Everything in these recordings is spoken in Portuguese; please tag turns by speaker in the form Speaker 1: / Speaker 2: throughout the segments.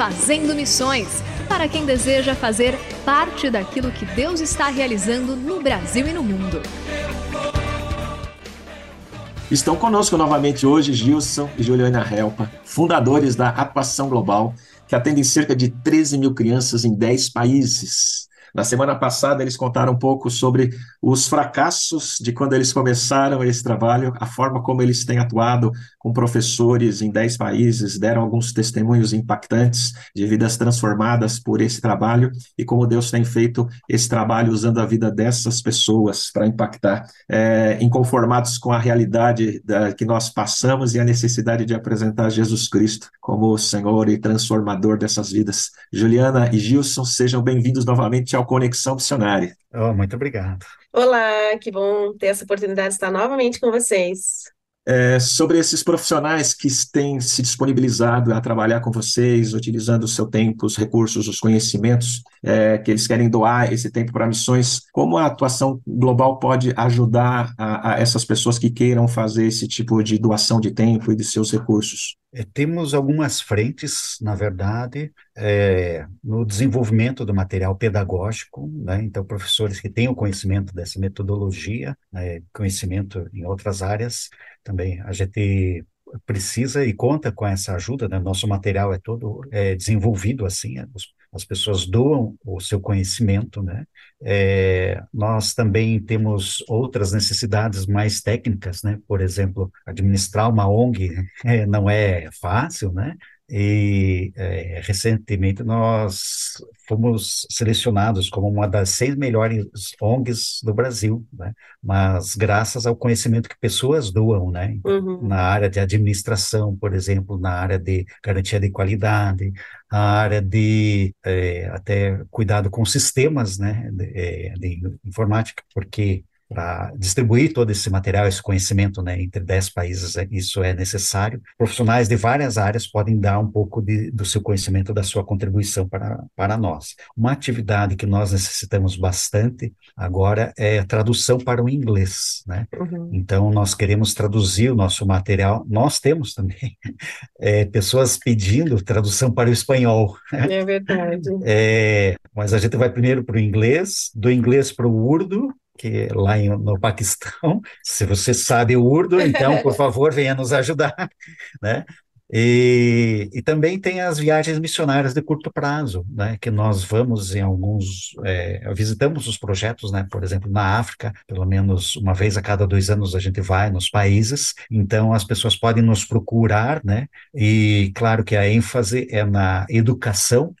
Speaker 1: Fazendo Missões para quem deseja fazer parte daquilo que Deus está realizando no Brasil e no mundo.
Speaker 2: Estão conosco novamente hoje Gilson e Juliana Helpa, fundadores da Atuação Global, que atendem cerca de 13 mil crianças em 10 países. Na semana passada, eles contaram um pouco sobre os fracassos de quando eles começaram esse trabalho, a forma como eles têm atuado com professores em 10 países, deram alguns testemunhos impactantes de vidas transformadas por esse trabalho e como Deus tem feito esse trabalho usando a vida dessas pessoas para impactar, é, inconformados com a realidade da, que nós passamos e a necessidade de apresentar Jesus Cristo como o Senhor e transformador dessas vidas. Juliana e Gilson, sejam bem-vindos novamente ao Conexão Missionária.
Speaker 3: Oh, muito obrigado.
Speaker 4: Olá, que bom ter essa oportunidade de estar novamente com vocês.
Speaker 2: É, sobre esses profissionais que têm se disponibilizado a trabalhar com vocês, utilizando o seu tempo, os recursos, os conhecimentos, é, que eles querem doar esse tempo para missões, como a atuação global pode ajudar a, a essas pessoas que queiram fazer esse tipo de doação de tempo e de seus recursos?
Speaker 3: É, temos algumas frentes, na verdade, é, no desenvolvimento do material pedagógico, né? então professores que têm o conhecimento dessa metodologia, né? conhecimento em outras áreas, também a gente precisa e conta com essa ajuda, né? Nosso material é todo é, desenvolvido assim, é, os, as pessoas doam o seu conhecimento, né? É, nós também temos outras necessidades mais técnicas, né? Por exemplo, administrar uma ONG é, não é fácil, né? E é, recentemente nós fomos selecionados como uma das seis melhores ONGs do Brasil, né? mas graças ao conhecimento que pessoas doam, né? Uhum. na área de administração, por exemplo, na área de garantia de qualidade, a área de é, até cuidado com sistemas né? de, é, de informática, porque para distribuir todo esse material, esse conhecimento né, entre 10 países, é, isso é necessário. Profissionais de várias áreas podem dar um pouco de, do seu conhecimento, da sua contribuição para, para nós. Uma atividade que nós necessitamos bastante agora é tradução para o inglês. Né? Uhum. Então, nós queremos traduzir o nosso material, nós temos também é, pessoas pedindo tradução para o espanhol.
Speaker 4: É verdade.
Speaker 3: É, mas a gente vai primeiro para o inglês, do inglês para o urdo, que lá em, no Paquistão, se você sabe o urdo, então, por favor, venha nos ajudar, né? E, e, também tem as viagens missionárias de curto prazo, né, que nós vamos em alguns, é, visitamos os projetos, né, por exemplo, na África, pelo menos uma vez a cada dois anos a gente vai nos países, então as pessoas podem nos procurar, né, e claro que a ênfase é na educação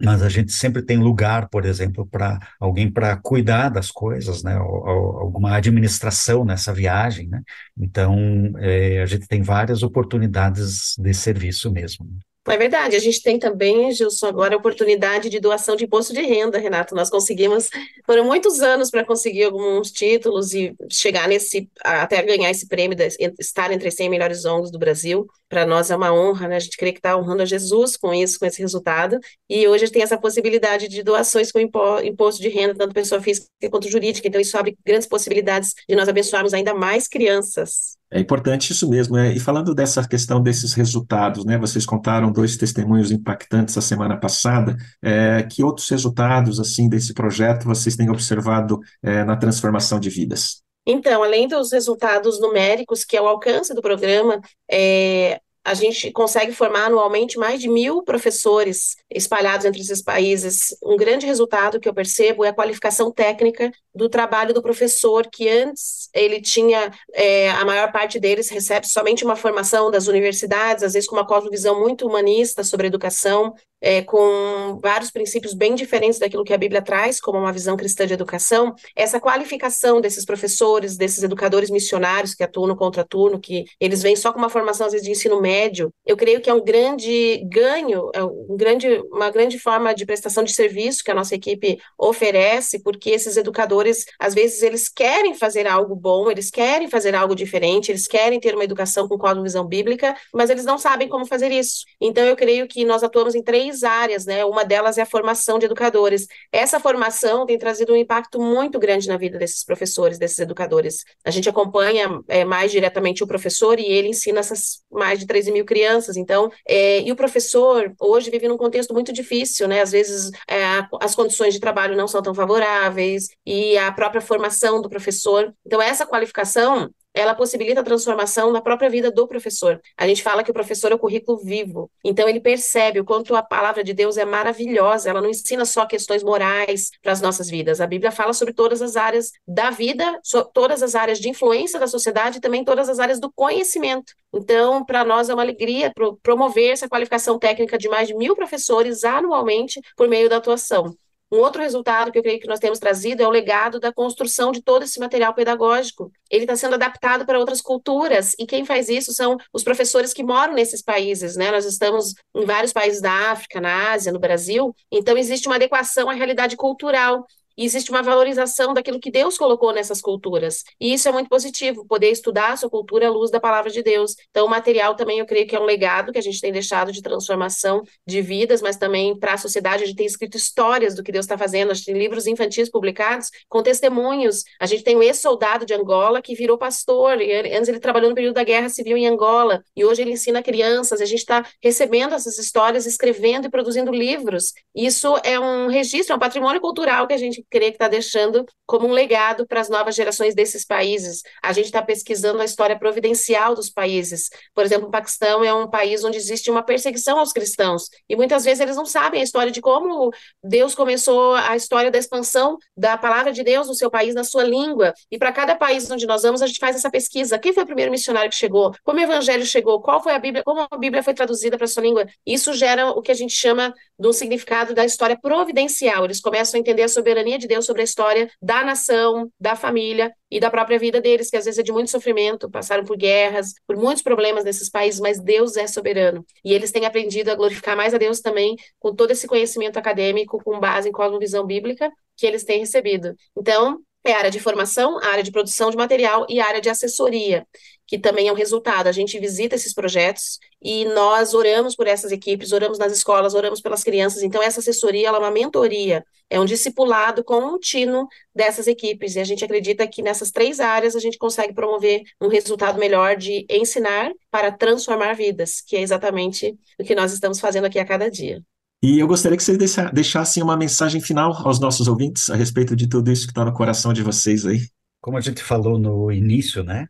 Speaker 3: mas a gente sempre tem lugar, por exemplo, para alguém para cuidar das coisas, né, alguma administração nessa viagem, né, então é, a gente tem várias oportunidades de serviço mesmo.
Speaker 4: É verdade, a gente tem também, Gilson, agora a oportunidade de doação de imposto de renda, Renato. Nós conseguimos, foram muitos anos para conseguir alguns títulos e chegar nesse, até ganhar esse prêmio, de estar entre as 100 melhores ONGs do Brasil. Para nós é uma honra, né? A gente crê que está honrando a Jesus com isso, com esse resultado. E hoje a gente tem essa possibilidade de doações com imposto de renda, tanto pessoa física quanto jurídica. Então, isso abre grandes possibilidades de nós abençoarmos ainda mais crianças.
Speaker 2: É importante isso mesmo, né? E falando dessa questão desses resultados, né? Vocês contaram dois testemunhos impactantes a semana passada. É, que outros resultados assim desse projeto vocês têm observado é, na transformação de vidas?
Speaker 4: Então, além dos resultados numéricos, que é o alcance do programa, é, a gente consegue formar anualmente mais de mil professores espalhados entre esses países. Um grande resultado que eu percebo é a qualificação técnica do trabalho do professor, que antes ele tinha, é, a maior parte deles recebe somente uma formação das universidades, às vezes com uma cosmovisão muito humanista sobre educação, é, com vários princípios bem diferentes daquilo que a Bíblia traz, como uma visão cristã de educação, essa qualificação desses professores, desses educadores missionários que atuam no contraturno, que eles vêm só com uma formação, às vezes, de ensino médio, eu creio que é um grande ganho, é um grande, uma grande forma de prestação de serviço que a nossa equipe oferece, porque esses educadores, às vezes, eles querem fazer algo bom, eles querem fazer algo diferente, eles querem ter uma educação com cosmovisão bíblica, mas eles não sabem como fazer isso. Então, eu creio que nós atuamos em três áreas, né? Uma delas é a formação de educadores. Essa formação tem trazido um impacto muito grande na vida desses professores, desses educadores. A gente acompanha é, mais diretamente o professor e ele ensina essas mais de 13 mil crianças. Então, é, e o professor hoje vive num contexto muito difícil, né? Às vezes é, as condições de trabalho não são tão favoráveis e a própria formação do professor. Então, essa qualificação ela possibilita a transformação na própria vida do professor. A gente fala que o professor é o currículo vivo, então ele percebe o quanto a palavra de Deus é maravilhosa, ela não ensina só questões morais para as nossas vidas. A Bíblia fala sobre todas as áreas da vida, todas as áreas de influência da sociedade e também todas as áreas do conhecimento. Então, para nós é uma alegria promover essa qualificação técnica de mais de mil professores anualmente por meio da atuação. Um outro resultado que eu creio que nós temos trazido é o legado da construção de todo esse material pedagógico. Ele está sendo adaptado para outras culturas, e quem faz isso são os professores que moram nesses países, né? Nós estamos em vários países da África, na Ásia, no Brasil, então existe uma adequação à realidade cultural. E existe uma valorização daquilo que Deus colocou nessas culturas. E isso é muito positivo, poder estudar a sua cultura à luz da palavra de Deus. Então, o material também eu creio que é um legado que a gente tem deixado de transformação de vidas, mas também para a sociedade. A gente tem escrito histórias do que Deus está fazendo, a gente tem livros infantis publicados com testemunhos. A gente tem o ex-soldado de Angola que virou pastor, e antes ele trabalhou no período da Guerra Civil em Angola, e hoje ele ensina crianças. A gente está recebendo essas histórias, escrevendo e produzindo livros. Isso é um registro, é um patrimônio cultural que a gente creio que está deixando como um legado para as novas gerações desses países. A gente está pesquisando a história providencial dos países. Por exemplo, o Paquistão é um país onde existe uma perseguição aos cristãos, e muitas vezes eles não sabem a história de como Deus começou a história da expansão da palavra de Deus no seu país, na sua língua. E para cada país onde nós vamos, a gente faz essa pesquisa. Quem foi o primeiro missionário que chegou? Como o evangelho chegou? Qual foi a Bíblia? Como a Bíblia foi traduzida para a sua língua? Isso gera o que a gente chama de um significado da história providencial. Eles começam a entender a soberania de Deus sobre a história da nação, da família e da própria vida deles, que às vezes é de muito sofrimento, passaram por guerras, por muitos problemas nesses países, mas Deus é soberano. E eles têm aprendido a glorificar mais a Deus também com todo esse conhecimento acadêmico com base em cosmovisão bíblica que eles têm recebido. Então, é a área de formação, a área de produção de material e a área de assessoria, que também é um resultado. A gente visita esses projetos e nós oramos por essas equipes, oramos nas escolas, oramos pelas crianças. Então, essa assessoria ela é uma mentoria, é um discipulado contínuo dessas equipes. E a gente acredita que nessas três áreas a gente consegue promover um resultado melhor de ensinar para transformar vidas, que é exatamente o que nós estamos fazendo aqui a cada dia.
Speaker 2: E eu gostaria que vocês deixassem uma mensagem final aos nossos ouvintes a respeito de tudo isso que está no coração de vocês aí.
Speaker 3: Como a gente falou no início, né?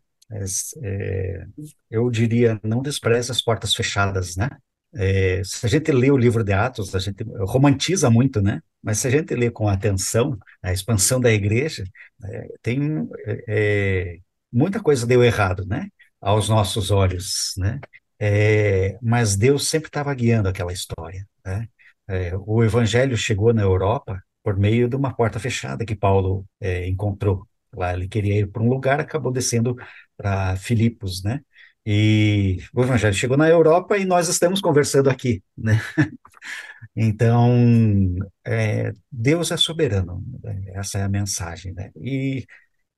Speaker 3: É, eu diria, não despreze as portas fechadas, né? É, se a gente lê o livro de Atos, a gente romantiza muito, né? Mas se a gente lê com atenção a expansão da igreja, é, tem é, muita coisa deu errado, né? Aos nossos olhos, né? É, mas Deus sempre estava guiando aquela história, né? É, o evangelho chegou na Europa por meio de uma porta fechada que Paulo é, encontrou. Lá ele queria ir para um lugar, acabou descendo para Filipos, né? E o evangelho chegou na Europa e nós estamos conversando aqui, né? Então, é, Deus é soberano, né? essa é a mensagem, né? E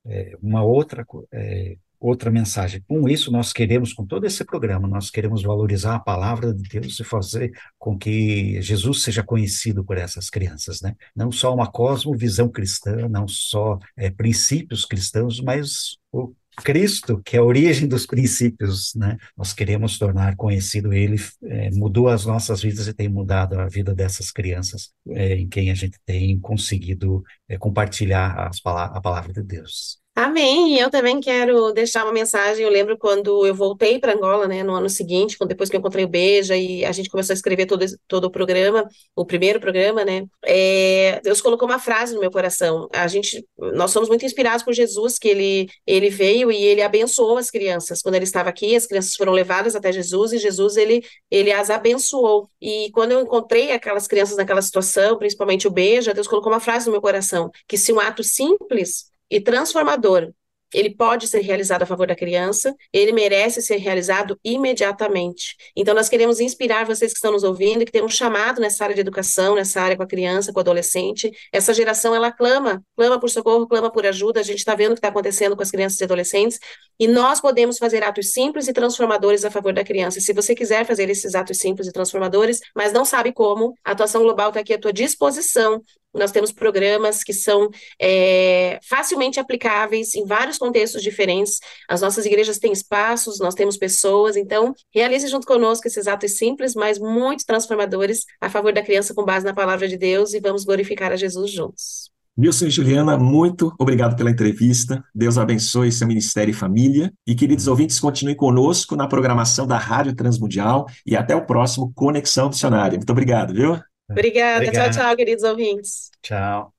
Speaker 3: é, uma outra, é, outra mensagem, com isso nós queremos, com todo esse programa, nós queremos valorizar a palavra de Deus e fazer com que Jesus seja conhecido por essas crianças, né? Não só uma cosmovisão cristã, não só é, princípios cristãos, mas o Cristo, que é a origem dos princípios, né? Nós queremos tornar conhecido Ele, é, mudou as nossas vidas e tem mudado a vida dessas crianças, é, em quem a gente tem conseguido é, compartilhar as, a palavra de Deus.
Speaker 4: Amém. Eu também quero deixar uma mensagem. Eu lembro quando eu voltei para Angola, né, no ano seguinte, depois que eu encontrei o Beija e a gente começou a escrever todo, todo o programa, o primeiro programa, né, é, Deus colocou uma frase no meu coração. A gente, nós somos muito inspirados por Jesus, que ele, ele veio e ele abençoou as crianças. Quando ele estava aqui, as crianças foram levadas até Jesus e Jesus ele, ele as abençoou. E quando eu encontrei aquelas crianças naquela situação, principalmente o Beija, Deus colocou uma frase no meu coração, que se um ato simples e transformador ele pode ser realizado a favor da criança, ele merece ser realizado imediatamente. Então, nós queremos inspirar vocês que estão nos ouvindo, que tem um chamado nessa área de educação, nessa área com a criança, com o adolescente. Essa geração, ela clama, clama por socorro, clama por ajuda. A gente está vendo o que está acontecendo com as crianças e adolescentes, e nós podemos fazer atos simples e transformadores a favor da criança. E se você quiser fazer esses atos simples e transformadores, mas não sabe como, a atuação global está aqui à tua disposição nós temos programas que são é, facilmente aplicáveis em vários contextos diferentes. As nossas igrejas têm espaços, nós temos pessoas, então realize junto conosco esses atos simples, mas muito transformadores a favor da criança com base na palavra de Deus e vamos glorificar a Jesus juntos.
Speaker 2: Wilson e Juliana, muito obrigado pela entrevista. Deus abençoe seu ministério e família. E, queridos ouvintes, continuem conosco na programação da Rádio Transmundial e até o próximo Conexão Missionária. Muito obrigado, viu?
Speaker 4: Obrigada. Obrigado. Tchau, tchau, queridos ouvintes.
Speaker 3: Tchau.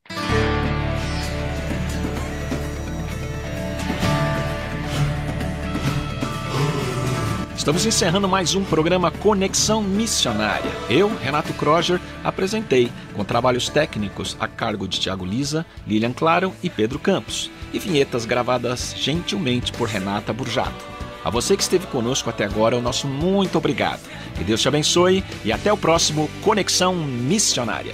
Speaker 5: Estamos encerrando mais um programa Conexão Missionária. Eu, Renato Kroger, apresentei, com trabalhos técnicos a cargo de Tiago Lisa, Lilian Claro e Pedro Campos, e vinhetas gravadas gentilmente por Renata Burjato. A você que esteve conosco até agora, o nosso muito obrigado. Que Deus te abençoe e até o próximo Conexão Missionária.